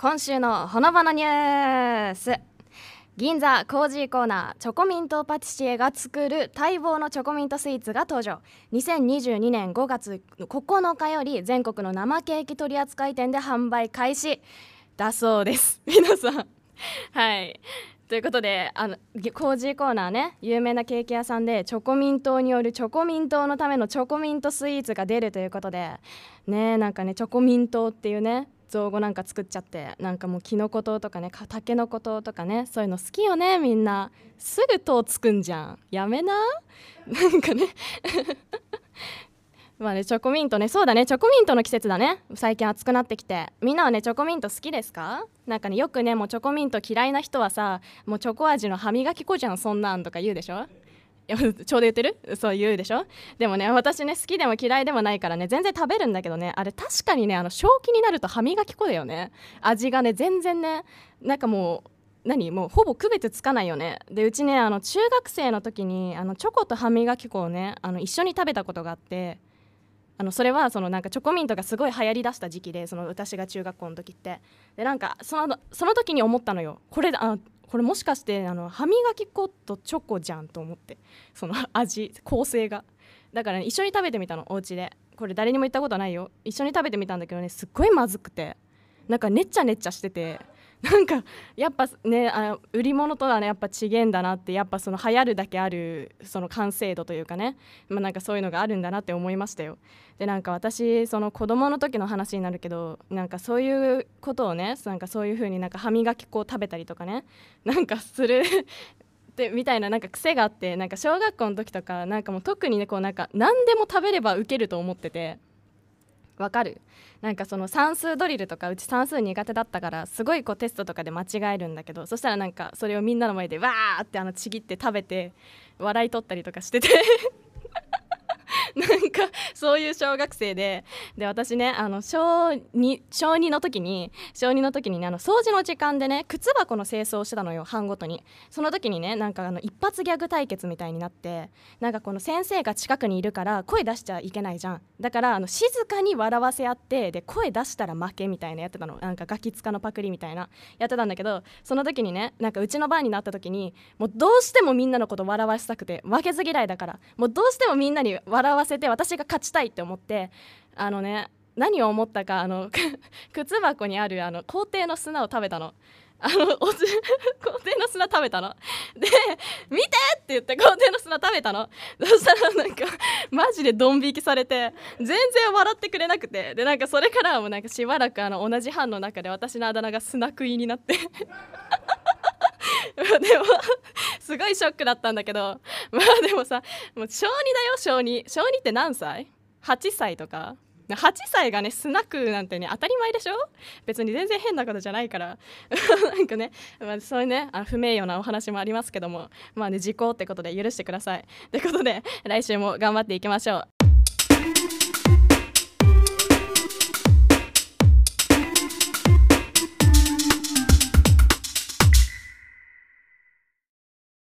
今週のほのぼのニュース。銀座コージーコーナーチョコミントパティシエが作る待望のチョコミントスイーツが登場。2022年5月9日より全国の生ケーキ取扱店で販売開始だそうです。皆さん。はい。ということであのコージーコーナーね有名なケーキ屋さんでチョコミントによるチョコミントのためのチョコミントスイーツが出るということで。ねなんかねチョコミントっていうね。造語なんか作っちゃってなんかもうきのこ糖とかねたけのこ糖とかねそういうの好きよねみんな。すぐ糖つくんじゃん。やめな。なんかね。まあねチョコミントね。そうだね。チョコミントの季節だね。最近暑くなってきて。みんなはねチョコミント好きですか？なんかねよくねもうチョコミント嫌いな人はさもうチョコ味の歯磨き粉じゃんそんなんとか言うでしょ？ちょうど言ってる？そう言うでしょ？でもね私ね好きでも嫌いでもないからね全然食べるんだけどねあれ確かにねあの正気になると歯磨き粉だよね。味がね全然ねなんかもう何？もうほぼ区別つかないよね。でうちねあの中学生の時にあのチョコと歯磨き粉をねあの一緒に食べたことがあってあのそれはそのなんかチョコミントがすごい流行りだした時期でその私が中学校の時って。でなんかそのその時に思ったのよ。これあこれもしかしてあの歯磨き粉とチョコじゃんと思って。その味構成が。だから、ね、一緒に食べてみたのお家で。これ誰にも言ったことないよ。一緒に食べてみたんだけどねすっごいまずくて。なんかねっちゃねっちゃしてて。なんかやっぱねあ売り物とはねやっぱ違えんだなってやっぱその流行るだけあるその完成度というかね。まあなんかそういうのがあるんだなって思いましたよ。でなんか私その子供の時の話になるけどなんかそういうことをねなんかそういう風になんか歯磨き粉を食べたりとかねなんかするっみたいななんか癖があってなんか小学校の時とかなんかもう特にねこうなんか何でも食べればウケると思ってて。わかる？なんかその算数ドリルとかうち算数苦手だったからすごいこうテストとかで間違えるんだけどそしたらなんかそれをみんなの前でわーってあのちぎって食べて笑い取ったりとかしてて。かそういう小学生で。で私ねあの小 2, 小2の時に小2の時にねあの掃除の時間でね靴箱の清掃をしてたのよ班ごとに。その時にねなんかあの一発ギャグ対決みたいになってなんかこの先生が近くにいるから声出しちゃいけないじゃん。だからあの静かに笑わせ合ってで声出したら負けみたいなやってたの。なんかガキ使のパクリみたいなやってたんだけどその時にねなんかうちの番になった時にもうどうしてもみんなのこと笑わせたくて負けず嫌いだからもうどうしてもみんなに笑わせて私が勝ちたいって思ってあのね何を思ったかあの 靴箱にあるあの校庭の砂を食べたの。あの 校庭の砂食べたので「見て!」って言って校庭の砂食べたのそしたらなんかマジでドン引きされて全然笑ってくれなくてでなんかそれからはもうなんかしばらくあの同じ班の中で私のあだ名が砂食いになって でもすごいショックだったんだけど。まあでもさもう小2だよ小2小2って何歳 ?8 歳とか。8歳がねスナックなんてね当たり前でしょ？別に全然変なことじゃないから。なんかね、まあ、そういうねあ不名誉なお話もありますけども。まあね時効ってことで許してください。ということで来週も頑張っていきましょう。